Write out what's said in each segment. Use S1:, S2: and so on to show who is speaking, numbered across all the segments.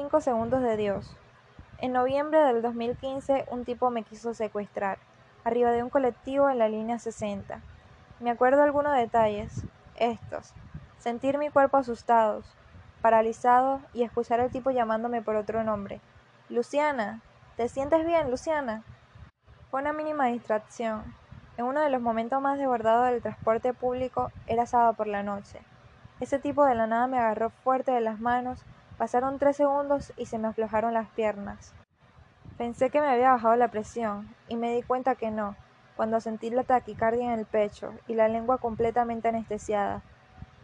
S1: Cinco segundos de Dios. En noviembre del 2015 un tipo me quiso secuestrar, arriba de un colectivo en la línea 60. Me acuerdo algunos detalles, estos. Sentir mi cuerpo asustado, paralizado y escuchar al tipo llamándome por otro nombre. Luciana, ¿te sientes bien, Luciana? Fue una mínima distracción. En uno de los momentos más desbordados del transporte público era sábado por la noche. Ese tipo de la nada me agarró fuerte de las manos, pasaron tres segundos y se me aflojaron las piernas. Pensé que me había bajado la presión, y me di cuenta que no, cuando sentí la taquicardia en el pecho y la lengua completamente anestesiada.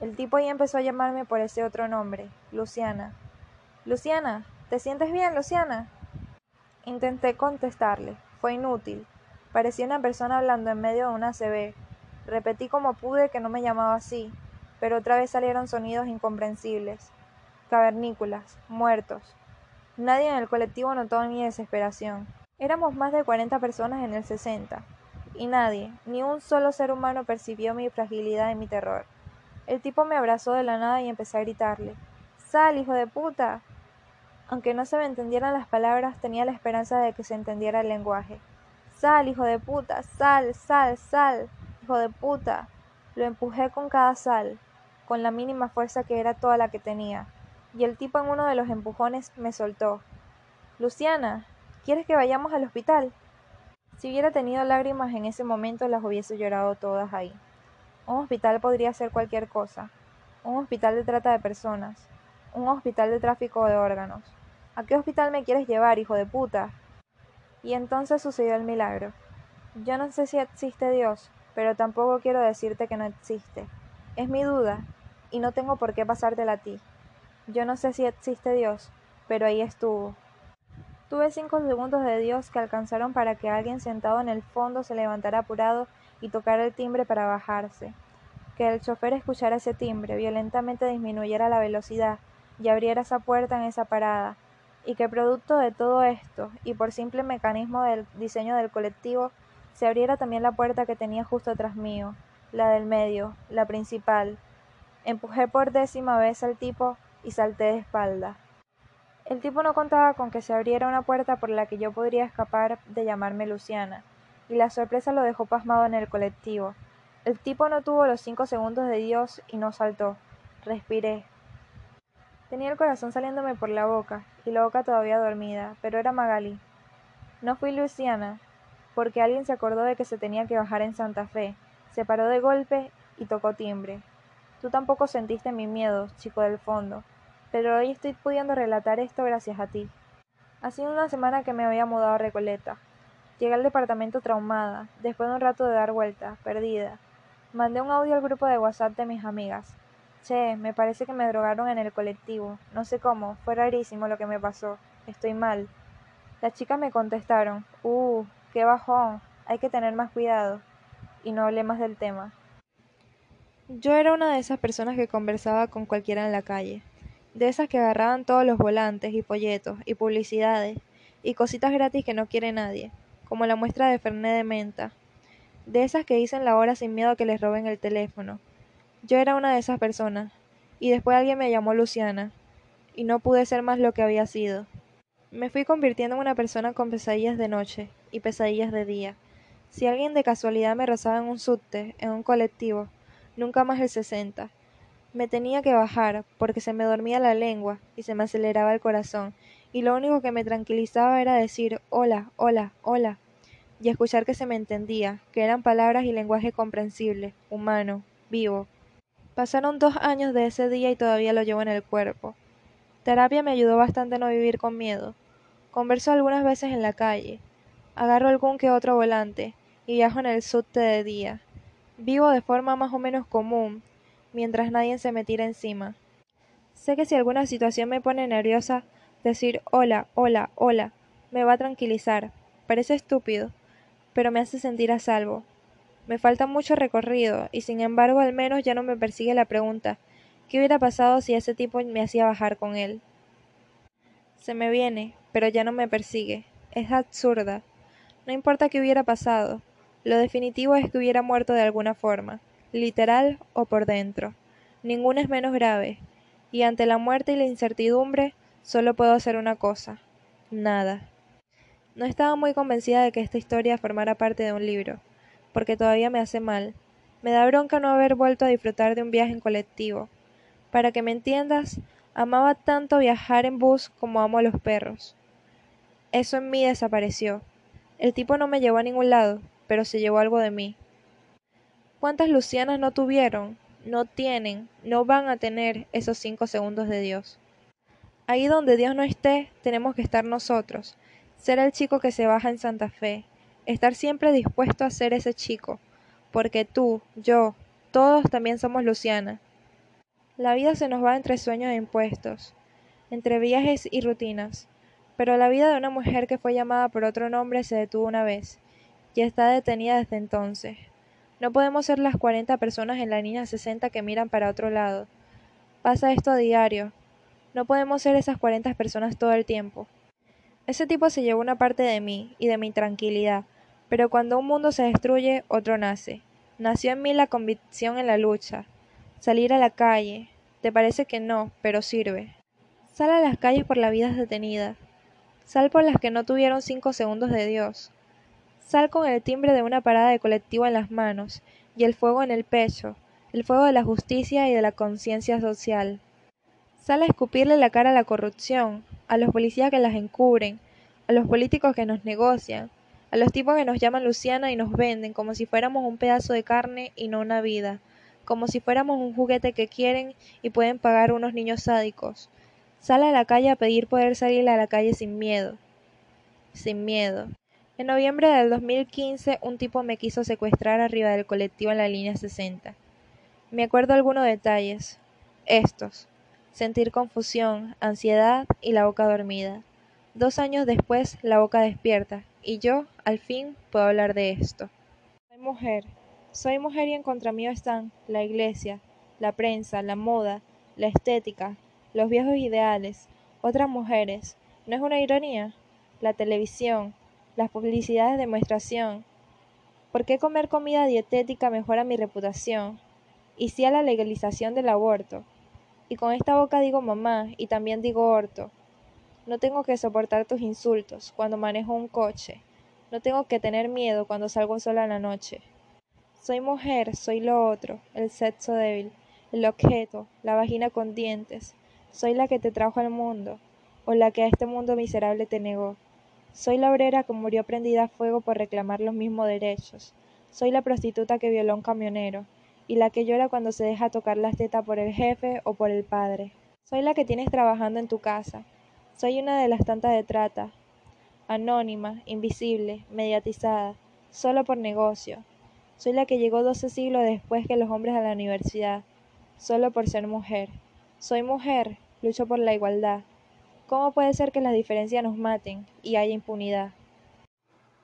S1: El tipo ahí empezó a llamarme por ese otro nombre, Luciana. Luciana, ¿te sientes bien, Luciana? Intenté contestarle. Fue inútil. Parecía una persona hablando en medio de una CB. Repetí como pude que no me llamaba así, pero otra vez salieron sonidos incomprensibles. Cavernícolas, muertos. Nadie en el colectivo notó mi desesperación. Éramos más de cuarenta personas en el sesenta, y nadie, ni un solo ser humano percibió mi fragilidad y mi terror. El tipo me abrazó de la nada y empecé a gritarle Sal, hijo de puta. Aunque no se me entendieran las palabras, tenía la esperanza de que se entendiera el lenguaje. Sal, hijo de puta, sal, sal, sal, hijo de puta. Lo empujé con cada sal con la mínima fuerza que era toda la que tenía, y el tipo en uno de los empujones me soltó. Luciana, ¿quieres que vayamos al hospital? Si hubiera tenido lágrimas en ese momento las hubiese llorado todas ahí. Un hospital podría ser cualquier cosa. Un hospital de trata de personas. Un hospital de tráfico de órganos. ¿A qué hospital me quieres llevar, hijo de puta? Y entonces sucedió el milagro. Yo no sé si existe Dios, pero tampoco quiero decirte que no existe. Es mi duda, y no tengo por qué pasártela a ti. Yo no sé si existe Dios, pero ahí estuvo. Tuve cinco segundos de Dios que alcanzaron para que alguien sentado en el fondo se levantara apurado y tocara el timbre para bajarse. Que el chofer escuchara ese timbre, violentamente disminuyera la velocidad y abriera esa puerta en esa parada, y que producto de todo esto, y por simple mecanismo del diseño del colectivo, se abriera también la puerta que tenía justo atrás mío, la del medio, la principal, Empujé por décima vez al tipo y salté de espalda. El tipo no contaba con que se abriera una puerta por la que yo podría escapar de llamarme Luciana, y la sorpresa lo dejó pasmado en el colectivo. El tipo no tuvo los cinco segundos de Dios y no saltó. Respiré. Tenía el corazón saliéndome por la boca, y la boca todavía dormida, pero era Magali. No fui Luciana, porque alguien se acordó de que se tenía que bajar en Santa Fe, se paró de golpe y tocó timbre. Tú tampoco sentiste mi miedo, chico del fondo, pero hoy estoy pudiendo relatar esto gracias a ti. Ha sido una semana que me había mudado a Recoleta. Llegué al departamento traumada, después de un rato de dar vueltas, perdida. Mandé un audio al grupo de WhatsApp de mis amigas. Che, me parece que me drogaron en el colectivo. No sé cómo, fue rarísimo lo que me pasó. Estoy mal. Las chicas me contestaron, uh, qué bajón, hay que tener más cuidado. Y no hablé más del tema. Yo era una de esas personas que conversaba con cualquiera en la calle, de esas que agarraban todos los volantes y folletos y publicidades y cositas gratis que no quiere nadie, como la muestra de Fernet de menta, de esas que dicen la hora sin miedo a que les roben el teléfono. Yo era una de esas personas, y después alguien me llamó Luciana, y no pude ser más lo que había sido. Me fui convirtiendo en una persona con pesadillas de noche y pesadillas de día. Si alguien de casualidad me rozaba en un subte, en un colectivo, nunca más el sesenta. Me tenía que bajar, porque se me dormía la lengua y se me aceleraba el corazón, y lo único que me tranquilizaba era decir hola, hola, hola, y escuchar que se me entendía, que eran palabras y lenguaje comprensible, humano, vivo. Pasaron dos años de ese día y todavía lo llevo en el cuerpo. Terapia me ayudó bastante a no vivir con miedo. Converso algunas veces en la calle. Agarro algún que otro volante y viajo en el subte de día. Vivo de forma más o menos común, mientras nadie se me tira encima. Sé que si alguna situación me pone nerviosa, decir hola, hola, hola, me va a tranquilizar. Parece estúpido, pero me hace sentir a salvo. Me falta mucho recorrido, y sin embargo al menos ya no me persigue la pregunta ¿qué hubiera pasado si ese tipo me hacía bajar con él? Se me viene, pero ya no me persigue. Es absurda. No importa qué hubiera pasado, lo definitivo es que hubiera muerto de alguna forma, literal o por dentro. Ninguna es menos grave, y ante la muerte y la incertidumbre, Solo puedo hacer una cosa. Nada. No estaba muy convencida de que esta historia formara parte de un libro, porque todavía me hace mal. Me da bronca no haber vuelto a disfrutar de un viaje en colectivo. Para que me entiendas, amaba tanto viajar en bus como amo a los perros. Eso en mí desapareció. El tipo no me llevó a ningún lado, pero se llevó algo de mí. ¿Cuántas Lucianas no tuvieron, no tienen, no van a tener esos cinco segundos de Dios? Ahí donde Dios no esté, tenemos que estar nosotros, ser el chico que se baja en Santa Fe, estar siempre dispuesto a ser ese chico, porque tú, yo, todos también somos Luciana. La vida se nos va entre sueños e impuestos, entre viajes y rutinas, pero la vida de una mujer que fue llamada por otro nombre se detuvo una vez, y está detenida desde entonces. No podemos ser las cuarenta personas en la línea sesenta que miran para otro lado. Pasa esto a diario. No podemos ser esas cuarenta personas todo el tiempo. Ese tipo se llevó una parte de mí y de mi tranquilidad, pero cuando un mundo se destruye, otro nace. Nació en mí la convicción en la lucha. Salir a la calle. Te parece que no, pero sirve. Sal a las calles por la vida detenida. Sal por las que no tuvieron cinco segundos de Dios. Sal con el timbre de una parada de colectivo en las manos y el fuego en el pecho, el fuego de la justicia y de la conciencia social. Sal a escupirle la cara a la corrupción, a los policías que las encubren, a los políticos que nos negocian, a los tipos que nos llaman Luciana y nos venden como si fuéramos un pedazo de carne y no una vida, como si fuéramos un juguete que quieren y pueden pagar unos niños sádicos. Sale a la calle a pedir poder salir a la calle sin miedo. Sin miedo. En noviembre del 2015 un tipo me quiso secuestrar arriba del colectivo en la línea 60. Me acuerdo algunos detalles. Estos sentir confusión, ansiedad y la boca dormida. Dos años después, la boca despierta, y yo, al fin, puedo hablar de esto. Soy mujer. Soy mujer y en contra mío están la iglesia, la prensa, la moda, la estética, los viejos ideales, otras mujeres. ¿No es una ironía? La televisión, las publicidades de demostración. ¿Por qué comer comida dietética mejora mi reputación? Y si a la legalización del aborto. Y con esta boca digo mamá y también digo orto. No tengo que soportar tus insultos cuando manejo un coche. No tengo que tener miedo cuando salgo sola en la noche. Soy mujer, soy lo otro, el sexo débil, el objeto, la vagina con dientes. Soy la que te trajo al mundo, o la que a este mundo miserable te negó. Soy la obrera que murió prendida a fuego por reclamar los mismos derechos. Soy la prostituta que violó a un camionero y la que llora cuando se deja tocar las tetas por el jefe o por el padre. Soy la que tienes trabajando en tu casa. Soy una de las tantas de trata, anónima, invisible, mediatizada, solo por negocio. Soy la que llegó doce siglos después que los hombres a la universidad, solo por ser mujer. Soy mujer, lucho por la igualdad. ¿Cómo puede ser que las diferencias nos maten y haya impunidad?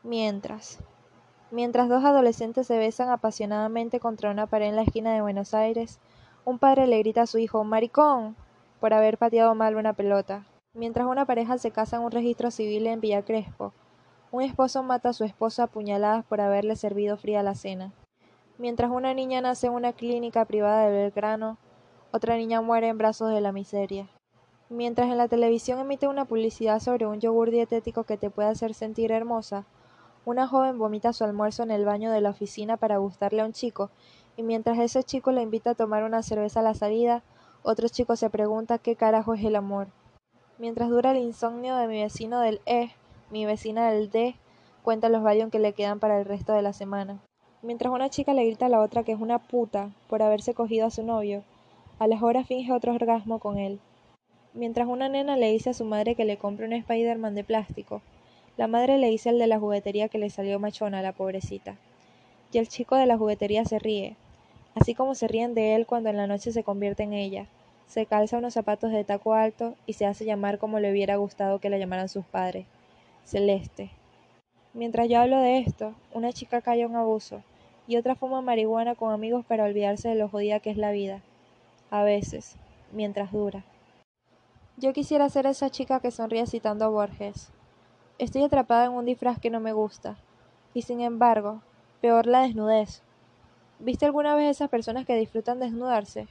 S1: Mientras. Mientras dos adolescentes se besan apasionadamente contra una pared en la esquina de Buenos Aires, un padre le grita a su hijo ¡Maricón! por haber pateado mal una pelota. Mientras una pareja se casa en un registro civil en Villa Crespo, un esposo mata a su esposa a puñaladas por haberle servido fría la cena. Mientras una niña nace en una clínica privada de Belgrano, otra niña muere en brazos de la miseria. Mientras en la televisión emite una publicidad sobre un yogur dietético que te puede hacer sentir hermosa, una joven vomita su almuerzo en el baño de la oficina para gustarle a un chico, y mientras ese chico le invita a tomar una cerveza a la salida, otro chico se pregunta qué carajo es el amor. Mientras dura el insomnio de mi vecino del E, mi vecina del D cuenta los Valium que le quedan para el resto de la semana. Mientras una chica le grita a la otra que es una puta por haberse cogido a su novio, a las horas finge otro orgasmo con él. Mientras una nena le dice a su madre que le compre un Spider-Man de plástico, la madre le dice al de la juguetería que le salió machona a la pobrecita. Y el chico de la juguetería se ríe, así como se ríen de él cuando en la noche se convierte en ella. Se calza unos zapatos de taco alto y se hace llamar como le hubiera gustado que la llamaran sus padres. Celeste. Mientras yo hablo de esto, una chica calla un abuso y otra fuma marihuana con amigos para olvidarse de lo jodida que es la vida. A veces, mientras dura. Yo quisiera ser esa chica que sonríe citando a Borges. Estoy atrapada en un disfraz que no me gusta. Y sin embargo, peor la desnudez. ¿Viste alguna vez esas personas que disfrutan desnudarse?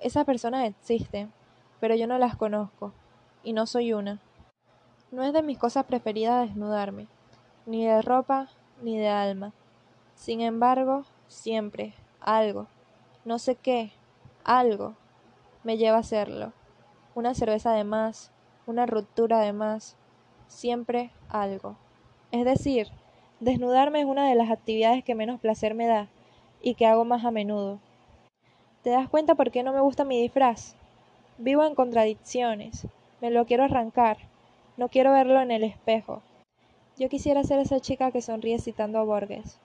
S1: Esas personas existen, pero yo no las conozco. y no soy una. No es de mis cosas preferidas desnudarme, ni de ropa, ni de alma. Sin embargo, siempre, algo, no sé qué, algo, me lleva a hacerlo. Una cerveza de más, una ruptura de más, siempre algo. Es decir, desnudarme es una de las actividades que menos placer me da y que hago más a menudo. ¿Te das cuenta por qué no me gusta mi disfraz? Vivo en contradicciones. Me lo quiero arrancar. No quiero verlo en el espejo. Yo quisiera ser esa chica que sonríe citando a Borges,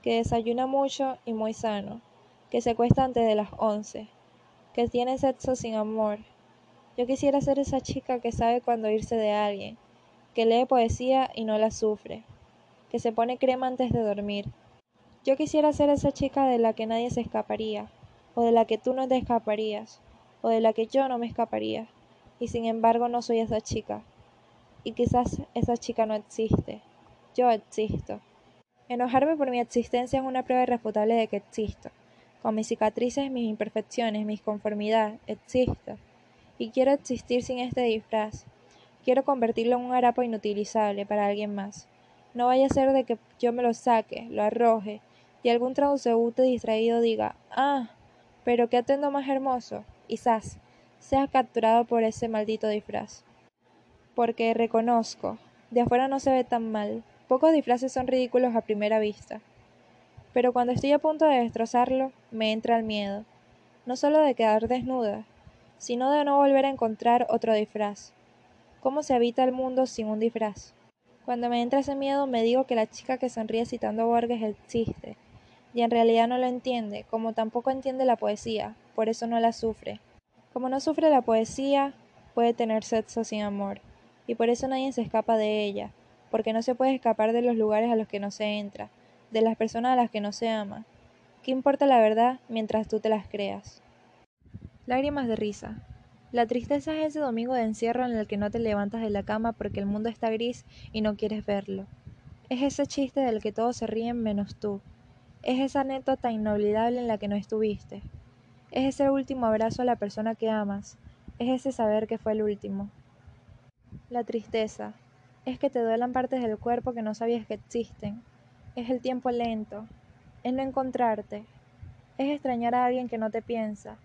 S1: que desayuna mucho y muy sano, que se cuesta antes de las once, que tiene sexo sin amor. Yo quisiera ser esa chica que sabe cuándo irse de alguien, que lee poesía y no la sufre, que se pone crema antes de dormir. Yo quisiera ser esa chica de la que nadie se escaparía, o de la que tú no te escaparías, o de la que yo no me escaparía, y sin embargo no soy esa chica. Y quizás esa chica no existe. Yo existo. Enojarme por mi existencia es una prueba irrefutable de que existo. Con mis cicatrices, mis imperfecciones, mis conformidades, existo. Y quiero existir sin este disfraz. Quiero convertirlo en un harapo inutilizable para alguien más. No vaya a ser de que yo me lo saque, lo arroje, y algún transeúnte distraído diga, ah, pero qué atendo más hermoso, quizás seas capturado por ese maldito disfraz. Porque reconozco, de afuera no se ve tan mal, pocos disfraces son ridículos a primera vista. Pero cuando estoy a punto de destrozarlo, me entra el miedo, no solo de quedar desnuda, sino de no volver a encontrar otro disfraz. ¿Cómo se habita el mundo sin un disfraz? Cuando me entra ese miedo me digo que la chica que sonríe citando a Borges existe, y en realidad no lo entiende, como tampoco entiende la poesía, por eso no la sufre. Como no sufre la poesía, puede tener sexo sin amor, y por eso nadie se escapa de ella, porque no se puede escapar de los lugares a los que no se entra, de las personas a las que no se ama. ¿Qué importa la verdad mientras tú te las creas? Lágrimas de risa. La tristeza es ese domingo de encierro en el que no te levantas de la cama porque el mundo está gris y no quieres verlo. Es ese chiste del que todos se ríen menos tú, es esa anécdota inolvidable en la que no estuviste. Es ese último abrazo a la persona que amas. Es ese saber que fue el último. La tristeza. Es que te duelan partes del cuerpo que no sabías que existen. Es el tiempo lento. Es no encontrarte. Es extrañar a alguien que no te piensa.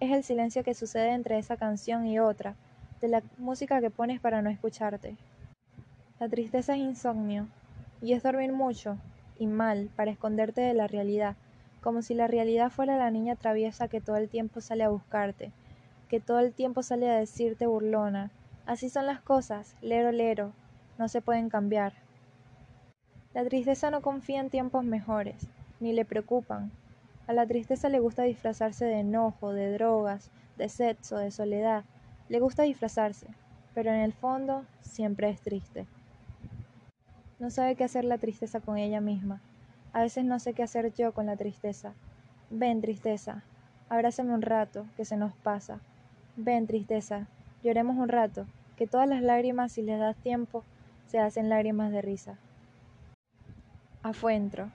S1: Es el silencio que sucede entre esa canción y otra, de la música que pones para no escucharte. La tristeza es insomnio, y es dormir mucho, y mal para esconderte de la realidad, como si la realidad fuera la niña traviesa que todo el tiempo sale a buscarte, que todo el tiempo sale a decirte burlona. Así son las cosas, lero lero, no se pueden cambiar. La tristeza no confía en tiempos mejores, ni le preocupan. A la tristeza le gusta disfrazarse de enojo, de drogas, de sexo, de soledad. Le gusta disfrazarse, pero en el fondo siempre es triste. No sabe qué hacer la tristeza con ella misma. A veces no sé qué hacer yo con la tristeza. Ven, tristeza, abrázame un rato, que se nos pasa. Ven, tristeza, lloremos un rato, que todas las lágrimas, si les das tiempo, se hacen lágrimas de risa. Afuentro.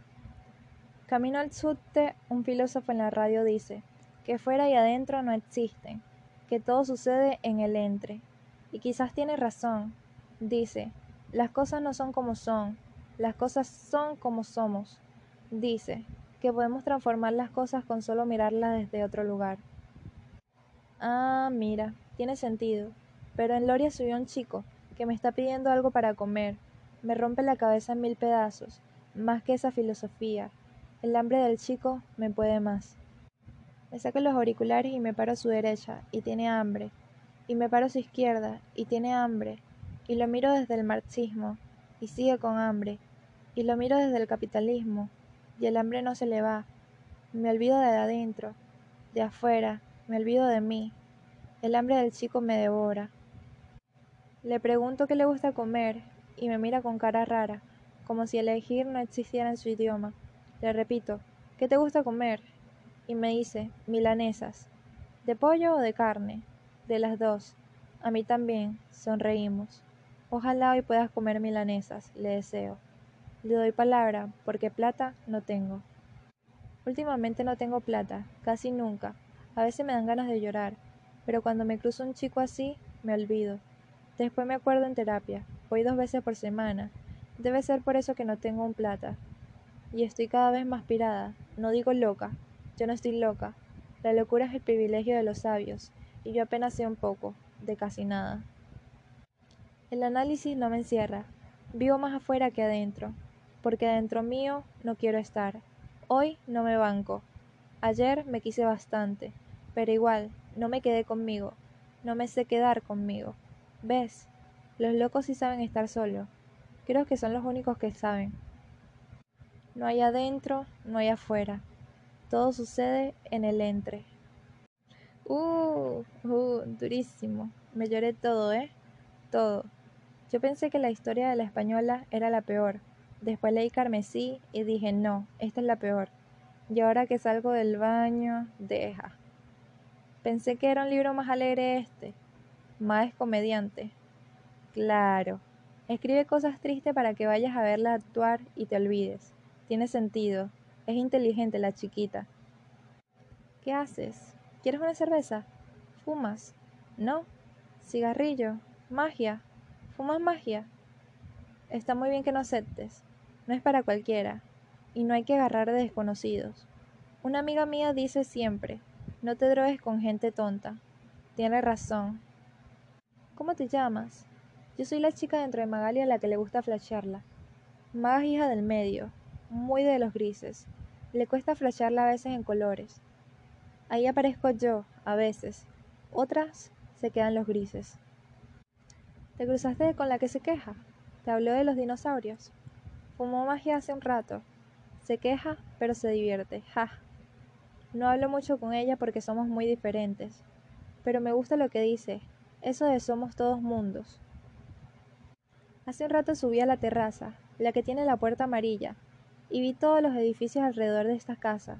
S1: Camino al subte, un filósofo en la radio dice que fuera y adentro no existen, que todo sucede en el entre. Y quizás tiene razón. Dice, las cosas no son como son, las cosas son como somos. Dice que podemos transformar las cosas con solo mirarlas desde otro lugar. Ah, mira, tiene sentido. Pero en Loria subió un chico que me está pidiendo algo para comer. Me rompe la cabeza en mil pedazos. Más que esa filosofía. El hambre del chico me puede más. Me saco los auriculares y me paro a su derecha, y tiene hambre. Y me paro a su izquierda, y tiene hambre y lo miro desde el marxismo, y sigue con hambre, y lo miro desde el capitalismo, y el hambre no se le va. Me olvido de adentro, de afuera, me olvido de mí. El hambre del chico me devora. Le pregunto qué le gusta comer, y me mira con cara rara, como si elegir no existiera en su idioma. Le repito, ¿qué te gusta comer? Y me dice, milanesas. ¿De pollo o de carne? De las dos. A mí también. Sonreímos. Ojalá hoy puedas comer milanesas, le deseo. Le doy palabra, porque plata no tengo. Últimamente no tengo plata, casi nunca. A veces me dan ganas de llorar, pero cuando me cruzo un chico así, me olvido. Después me acuerdo en terapia. Voy dos veces por semana. Debe ser por eso que no tengo un plata. Y estoy cada vez más pirada. No digo loca. Yo no estoy loca. La locura es el privilegio de los sabios. Y yo apenas sé un poco. De casi nada. El análisis no me encierra. Vivo más afuera que adentro. Porque adentro mío no quiero estar. Hoy no me banco. Ayer me quise bastante. Pero igual, no me quedé conmigo. No me sé quedar conmigo. ¿Ves? Los locos sí saben estar solos. Creo que son los únicos que saben. No hay adentro, no hay afuera. Todo sucede en el entre. Uh, uh, durísimo. Me lloré todo, ¿eh? Todo. Yo pensé que la historia de la española era la peor. Después leí Carmesí y dije, no, esta es la peor. Y ahora que salgo del baño, deja. Pensé que era un libro más alegre este, más comediante. Claro. Escribe cosas tristes para que vayas a verla actuar y te olvides. Tiene sentido. Es inteligente la chiquita. ¿Qué haces? ¿Quieres una cerveza? ¿Fumas? ¿No? ¿Cigarrillo? ¿Magia? ¿Fumas magia? Está muy bien que no aceptes. No es para cualquiera. Y no hay que agarrar de desconocidos. Una amiga mía dice siempre, no te drogues con gente tonta. Tiene razón. ¿Cómo te llamas? Yo soy la chica dentro de Magali a la que le gusta flashearla. Maga hija del medio, muy de los grises. Le cuesta flashearla a veces en colores. Ahí aparezco yo, a veces. Otras se quedan los grises. ¿Te cruzaste con la que se queja? Te habló de los dinosaurios. Fumó magia hace un rato. Se queja, pero se divierte. Ja. No hablo mucho con ella porque somos muy diferentes. Pero me gusta lo que dice, eso de somos todos mundos. Hace un rato subí a la terraza, la que tiene la puerta amarilla, y vi todos los edificios alrededor de esta casa.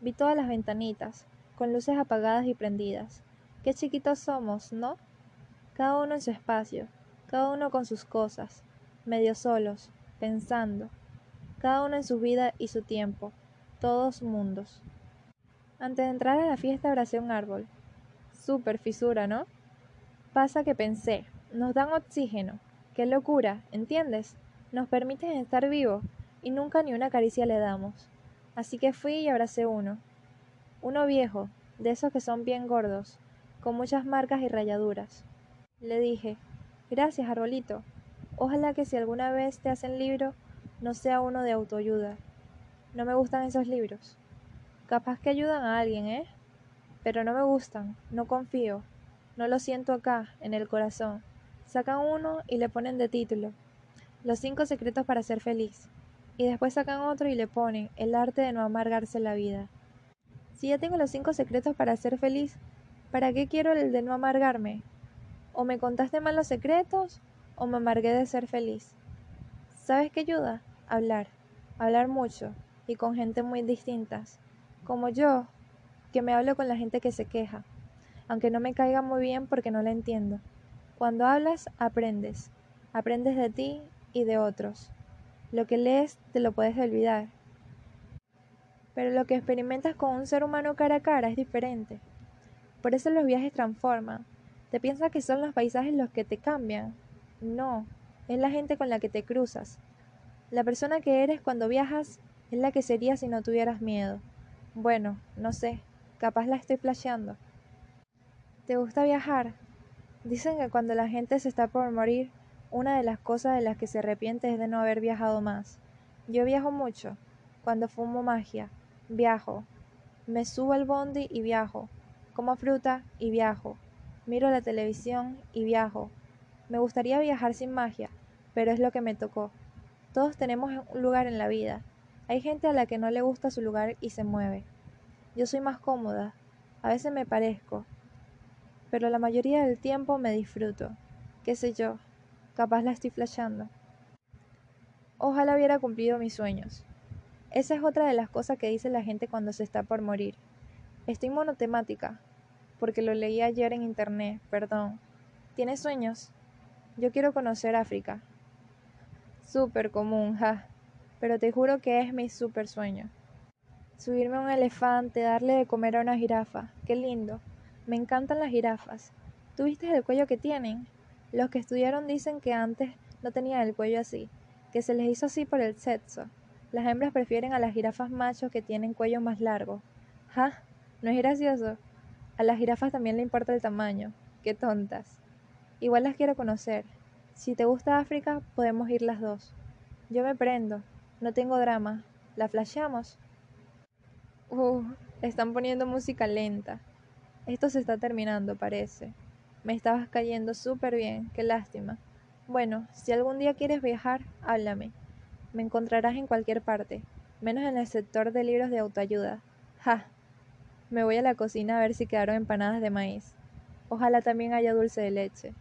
S1: Vi todas las ventanitas, con luces apagadas y prendidas. Qué chiquitos somos, ¿no? Cada uno en su espacio, cada uno con sus cosas, medio solos, pensando, cada uno en su vida y su tiempo, todos mundos. Antes de entrar a la fiesta abracé un árbol. Súper fisura, ¿no? Pasa que pensé, nos dan oxígeno. Qué locura, ¿entiendes? Nos permiten estar vivos y nunca ni una caricia le damos. Así que fui y abracé uno. Uno viejo, de esos que son bien gordos, con muchas marcas y rayaduras. Le dije, gracias, arbolito. Ojalá que si alguna vez te hacen libro, no sea uno de autoayuda. No me gustan esos libros. Capaz que ayudan a alguien, ¿eh? Pero no me gustan, no confío. No lo siento acá, en el corazón. Sacan uno y le ponen de título. Los cinco secretos para ser feliz. Y después sacan otro y le ponen el arte de no amargarse la vida. Si ya tengo los cinco secretos para ser feliz, ¿para qué quiero el de no amargarme? O me contaste mal los secretos, o me amargué de ser feliz. ¿Sabes qué ayuda? Hablar. Hablar mucho, y con gente muy distintas. Como yo, que me hablo con la gente que se queja aunque no me caiga muy bien porque no la entiendo. Cuando hablas, aprendes. Aprendes de ti y de otros. Lo que lees te lo puedes olvidar. Pero lo que experimentas con un ser humano cara a cara es diferente. Por eso los viajes transforman. ¿Te piensas que son los paisajes los que te cambian? No, es la gente con la que te cruzas. La persona que eres cuando viajas es la que serías si no tuvieras miedo. Bueno, no sé, capaz la estoy flasheando. ¿Te gusta viajar? Dicen que cuando la gente se está por morir, una de las cosas de las que se arrepiente es de no haber viajado más. Yo viajo mucho. Cuando fumo magia, viajo. Me subo al bondi y viajo. Como fruta y viajo. Miro la televisión y viajo. Me gustaría viajar sin magia, pero es lo que me tocó. Todos tenemos un lugar en la vida. Hay gente a la que no le gusta su lugar y se mueve. Yo soy más cómoda. A veces me parezco, pero la mayoría del tiempo me disfruto. Qué sé yo, capaz la estoy flashando. Ojalá hubiera cumplido mis sueños. Esa es otra de las cosas que dice la gente cuando se está por morir. Estoy monotemática, porque lo leí ayer en internet, perdón. ¿Tienes sueños? Yo quiero conocer África. Súper común, ja. Pero te juro que es mi súper sueño. Subirme a un elefante, darle de comer a una jirafa. Qué lindo. Me encantan las jirafas. ¿Tú viste el cuello que tienen? Los que estudiaron dicen que antes no tenían el cuello así, que se les hizo así por el sexo. Las hembras prefieren a las jirafas machos que tienen cuello más largo. ¿Ja? ¿No es gracioso? A las jirafas también le importa el tamaño. Qué tontas. Igual las quiero conocer. Si te gusta África, podemos ir las dos. Yo me prendo. No tengo drama. ¿La flasheamos? Uh, están poniendo música lenta. Esto se está terminando, parece. Me estabas cayendo súper bien. Qué lástima. Bueno, si algún día quieres viajar, háblame. Me encontrarás en cualquier parte, menos en el sector de libros de autoayuda. ¡Ja! Me voy a la cocina a ver si quedaron empanadas de maíz. Ojalá también haya dulce de leche.